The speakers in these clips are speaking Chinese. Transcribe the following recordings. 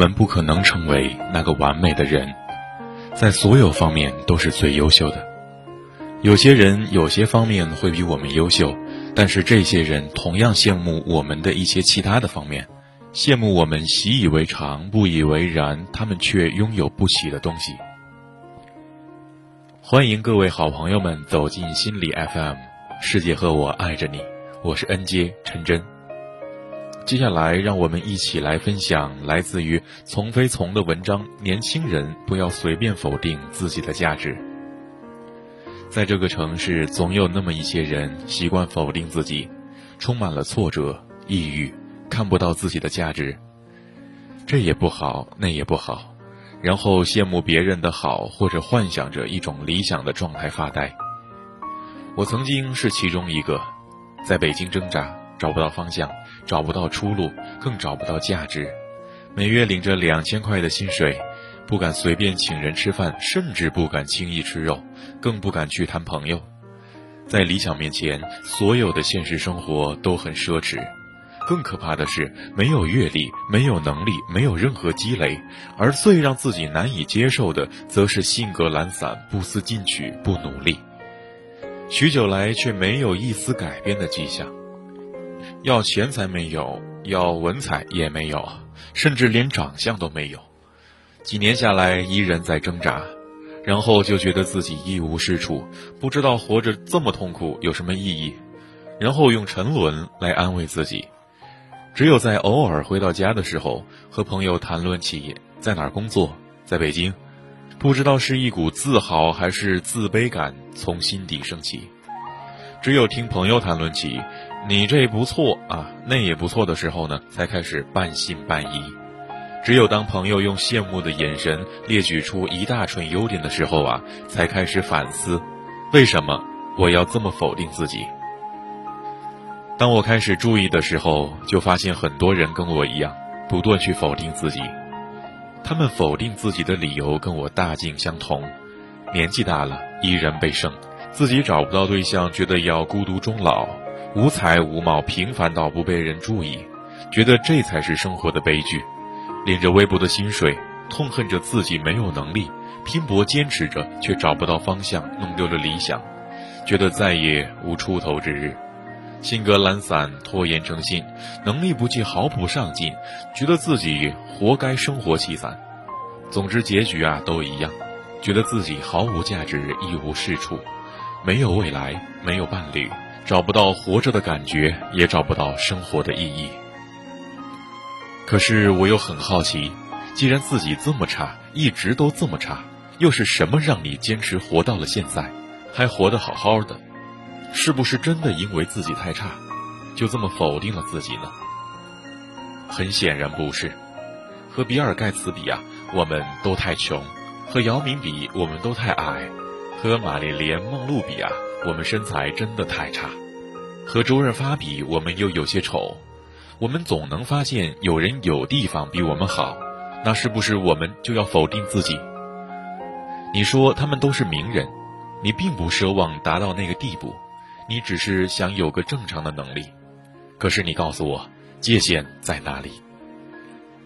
我们不可能成为那个完美的人，在所有方面都是最优秀的。有些人有些方面会比我们优秀，但是这些人同样羡慕我们的一些其他的方面，羡慕我们习以为常、不以为然，他们却拥有不起的东西。欢迎各位好朋友们走进心理 FM，世界和我爱着你，我是恩杰陈真。接下来，让我们一起来分享来自于从飞从的文章：年轻人不要随便否定自己的价值。在这个城市，总有那么一些人习惯否定自己，充满了挫折、抑郁，看不到自己的价值。这也不好，那也不好，然后羡慕别人的好，或者幻想着一种理想的状态发呆。我曾经是其中一个，在北京挣扎，找不到方向。找不到出路，更找不到价值。每月领着两千块的薪水，不敢随便请人吃饭，甚至不敢轻易吃肉，更不敢去谈朋友。在理想面前，所有的现实生活都很奢侈。更可怕的是，没有阅历，没有能力，没有任何积累。而最让自己难以接受的，则是性格懒散、不思进取、不努力。许久来，却没有一丝改变的迹象。要钱财没有，要文采也没有，甚至连长相都没有。几年下来，依然在挣扎，然后就觉得自己一无是处，不知道活着这么痛苦有什么意义，然后用沉沦来安慰自己。只有在偶尔回到家的时候，和朋友谈论起在哪儿工作，在北京，不知道是一股自豪还是自卑感从心底升起。只有听朋友谈论起。你这不错啊，那也不错的时候呢，才开始半信半疑。只有当朋友用羡慕的眼神列举出一大串优点的时候啊，才开始反思：为什么我要这么否定自己？当我开始注意的时候，就发现很多人跟我一样，不断去否定自己。他们否定自己的理由跟我大径相同：年纪大了，依然被剩；自己找不到对象，觉得要孤独终老。无才无貌，平凡到不被人注意，觉得这才是生活的悲剧。领着微薄的薪水，痛恨着自己没有能力，拼搏坚持着却找不到方向，弄丢了理想，觉得再也无出头之日。性格懒散，拖延成性，能力不济，毫不上进，觉得自己活该生活凄惨。总之，结局啊都一样，觉得自己毫无价值，一无是处，没有未来，没有伴侣。找不到活着的感觉，也找不到生活的意义。可是我又很好奇，既然自己这么差，一直都这么差，又是什么让你坚持活到了现在，还活得好好的？是不是真的因为自己太差，就这么否定了自己呢？很显然不是。和比尔盖茨比啊，我们都太穷；和姚明比，我们都太矮；和玛丽莲梦露比啊。我们身材真的太差，和周润发比，我们又有些丑。我们总能发现有人有地方比我们好，那是不是我们就要否定自己？你说他们都是名人，你并不奢望达到那个地步，你只是想有个正常的能力。可是你告诉我，界限在哪里？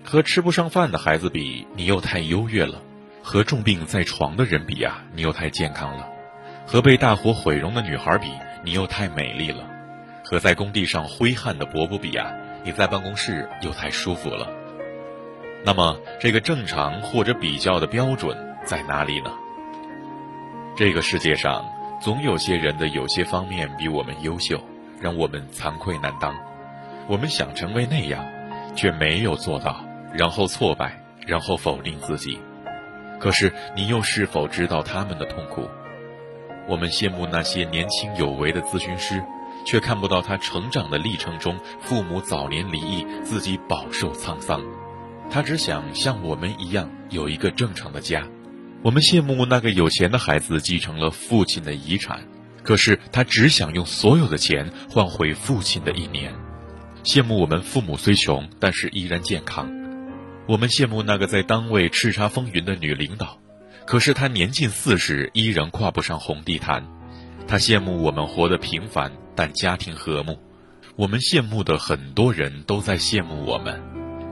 和吃不上饭的孩子比，你又太优越了；和重病在床的人比呀，你又太健康了。和被大火毁容的女孩比，你又太美丽了；和在工地上挥汗的伯伯比啊，你在办公室又太舒服了。那么，这个正常或者比较的标准在哪里呢？这个世界上总有些人的有些方面比我们优秀，让我们惭愧难当。我们想成为那样，却没有做到，然后挫败，然后否定自己。可是，你又是否知道他们的痛苦？我们羡慕那些年轻有为的咨询师，却看不到他成长的历程中，父母早年离异，自己饱受沧桑。他只想像我们一样有一个正常的家。我们羡慕那个有钱的孩子继承了父亲的遗产，可是他只想用所有的钱换回父亲的一年。羡慕我们父母虽穷，但是依然健康。我们羡慕那个在单位叱咤风云的女领导。可是他年近四十，依然跨不上红地毯。他羡慕我们活得平凡，但家庭和睦。我们羡慕的很多人都在羡慕我们。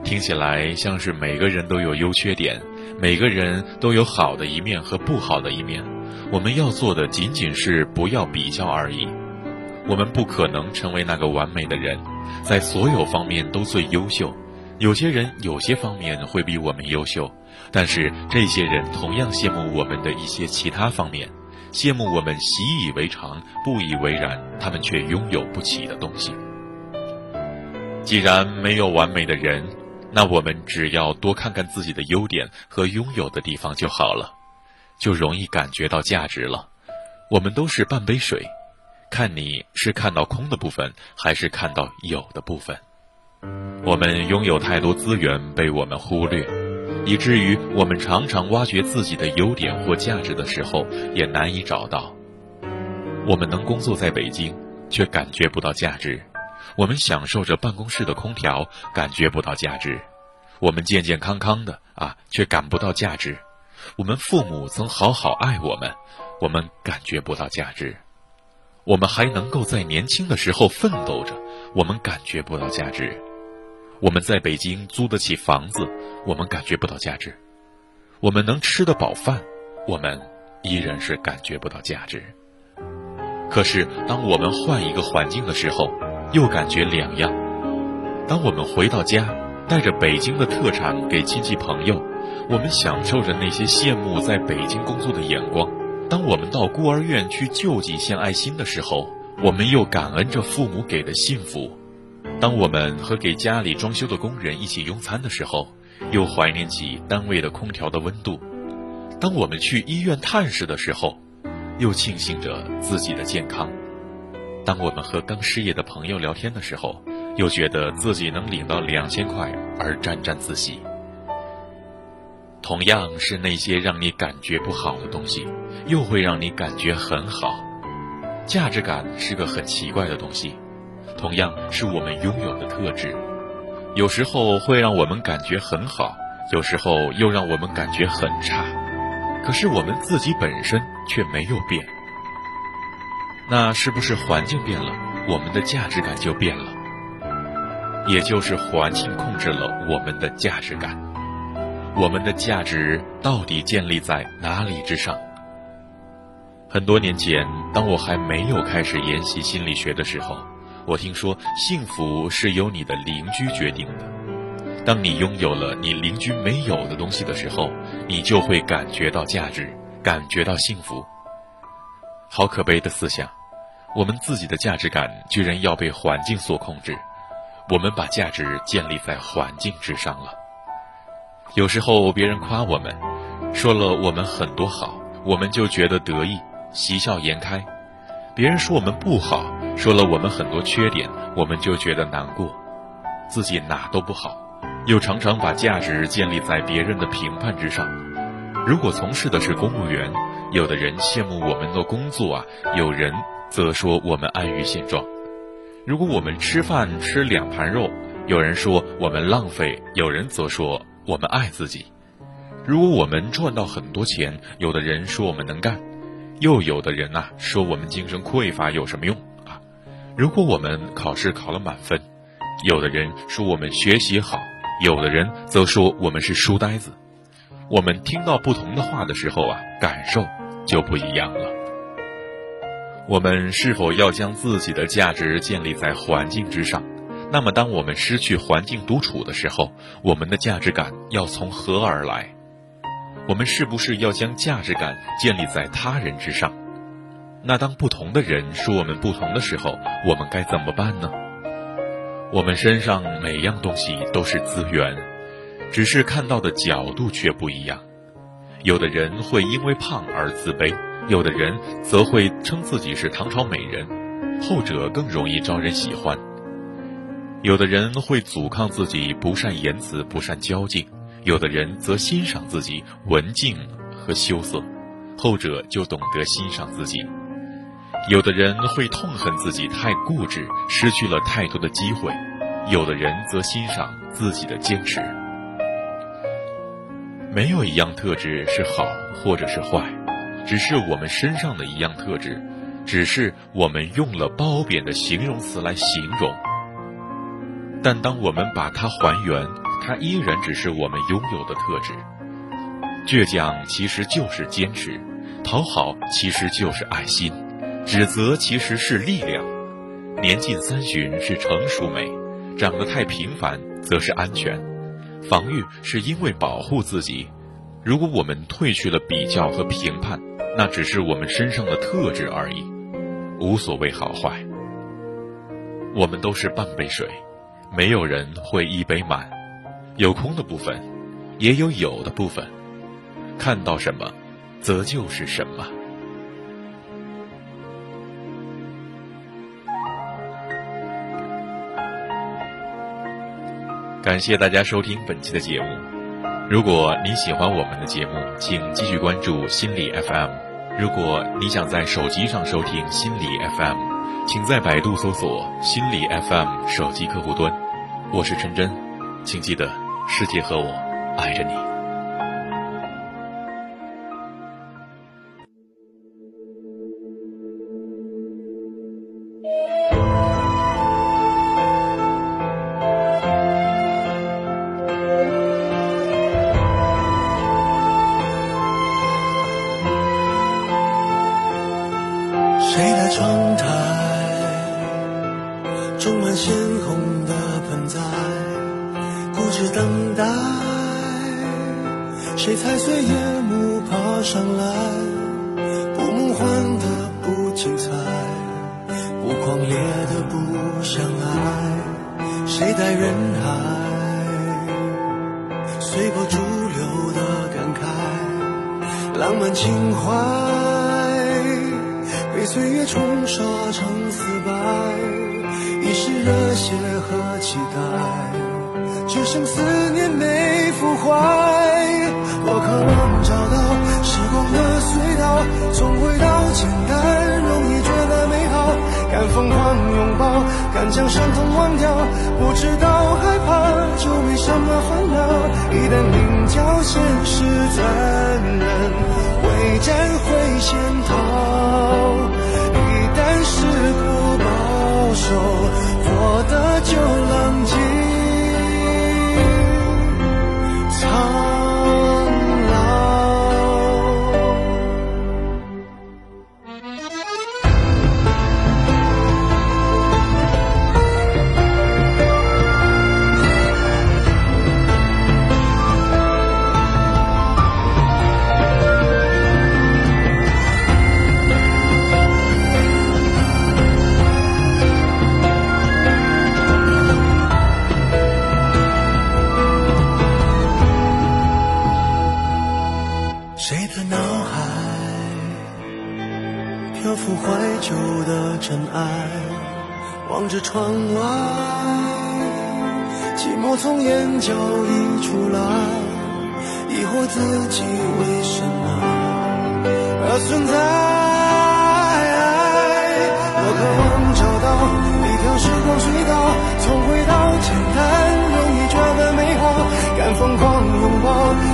听起来像是每个人都有优缺点，每个人都有好的一面和不好的一面。我们要做的仅仅是不要比较而已。我们不可能成为那个完美的人，在所有方面都最优秀。有些人有些方面会比我们优秀，但是这些人同样羡慕我们的一些其他方面，羡慕我们习以为常、不以为然，他们却拥有不起的东西。既然没有完美的人。那我们只要多看看自己的优点和拥有的地方就好了，就容易感觉到价值了。我们都是半杯水，看你是看到空的部分，还是看到有的部分。我们拥有太多资源被我们忽略，以至于我们常常挖掘自己的优点或价值的时候也难以找到。我们能工作在北京，却感觉不到价值。我们享受着办公室的空调，感觉不到价值；我们健健康康的啊，却感不到价值；我们父母曾好好爱我们，我们感觉不到价值；我们还能够在年轻的时候奋斗着，我们感觉不到价值；我们在北京租得起房子，我们感觉不到价值；我们能吃得饱饭，我们依然是感觉不到价值。可是，当我们换一个环境的时候，又感觉两样。当我们回到家，带着北京的特产给亲戚朋友，我们享受着那些羡慕在北京工作的眼光；当我们到孤儿院去救济献爱心的时候，我们又感恩着父母给的幸福；当我们和给家里装修的工人一起用餐的时候，又怀念起单位的空调的温度；当我们去医院探视的时候，又庆幸着自己的健康。当我们和刚失业的朋友聊天的时候，又觉得自己能领到两千块而沾沾自喜。同样是那些让你感觉不好的东西，又会让你感觉很好。价值感是个很奇怪的东西，同样是我们拥有的特质，有时候会让我们感觉很好，有时候又让我们感觉很差。可是我们自己本身却没有变。那是不是环境变了，我们的价值感就变了？也就是环境控制了我们的价值感。我们的价值到底建立在哪里之上？很多年前，当我还没有开始研习心理学的时候，我听说幸福是由你的邻居决定的。当你拥有了你邻居没有的东西的时候，你就会感觉到价值，感觉到幸福。好可悲的思想，我们自己的价值感居然要被环境所控制，我们把价值建立在环境之上了。有时候别人夸我们，说了我们很多好，我们就觉得得意，喜笑颜开；别人说我们不好，说了我们很多缺点，我们就觉得难过，自己哪都不好，又常常把价值建立在别人的评判之上。如果从事的是公务员，有的人羡慕我们的工作啊，有人则说我们安于现状。如果我们吃饭吃两盘肉，有人说我们浪费，有人则说我们爱自己。如果我们赚到很多钱，有的人说我们能干，又有的人呐说我们精神匮乏有什么用？如果我们考试考了满分，有的人说我们学习好，有的人则说我们是书呆子。我们听到不同的话的时候啊，感受。就不一样了。我们是否要将自己的价值建立在环境之上？那么，当我们失去环境独处的时候，我们的价值感要从何而来？我们是不是要将价值感建立在他人之上？那当不同的人说我们不同的时候，我们该怎么办呢？我们身上每样东西都是资源，只是看到的角度却不一样。有的人会因为胖而自卑，有的人则会称自己是唐朝美人，后者更容易招人喜欢。有的人会阻抗自己不善言辞、不善交际，有的人则欣赏自己文静和羞涩，后者就懂得欣赏自己。有的人会痛恨自己太固执，失去了太多的机会，有的人则欣赏自己的坚持。没有一样特质是好或者是坏，只是我们身上的一样特质，只是我们用了褒贬的形容词来形容。但当我们把它还原，它依然只是我们拥有的特质。倔强其实就是坚持，讨好其实就是爱心，指责其实是力量。年近三旬是成熟美，长得太平凡则是安全。防御是因为保护自己。如果我们褪去了比较和评判，那只是我们身上的特质而已，无所谓好坏。我们都是半杯水，没有人会一杯满，有空的部分，也有有的部分。看到什么，则就是什么。感谢大家收听本期的节目。如果你喜欢我们的节目，请继续关注心理 FM。如果你想在手机上收听心理 FM，请在百度搜索“心理 FM” 手机客户端。我是陈真，请记得，世界和我爱着你。谁踩碎夜幕爬上来？不梦幻的不精彩，不狂烈的不相爱。谁在人海随波逐流的感慨？浪漫情怀被岁月冲刷成死白，一时热血和期待，只剩思念没腐坏。渴望找到时光的隧道，重回到简单，容易觉得美好。敢疯狂拥抱，敢将伤痛忘掉。不知道害怕，就没什么烦恼。一旦领教现实残忍，会战会先逃。一旦事故保守，活的就怀旧的尘埃，望着窗外，寂寞从眼角溢出来，疑惑自己为什么而存在。我渴望找到一条时光隧道，从回到简单，容易觉得美好。敢疯狂拥抱，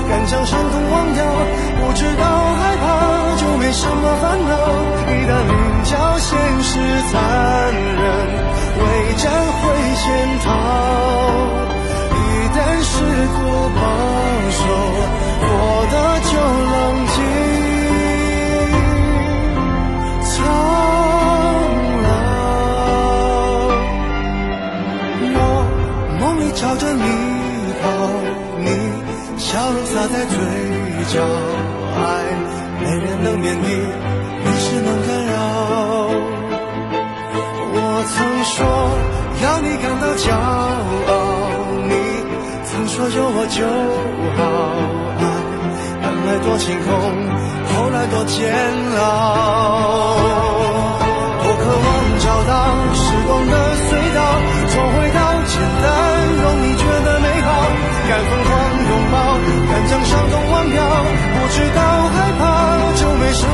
敢将伤痛忘掉。不知道，没什么烦恼。一旦领教现实残忍。为战会先逃，一旦事故保守，活得就冷静苍老。我梦里朝着你跑，你笑容洒在嘴角，爱没人能免疫，没事能干扰。我曾说要你感到骄傲，你曾说有我就好。爱本来多清空，后来多煎熬。我渴望找到时光的隧道，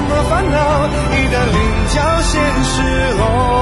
么烦恼。一旦领教现实，哦。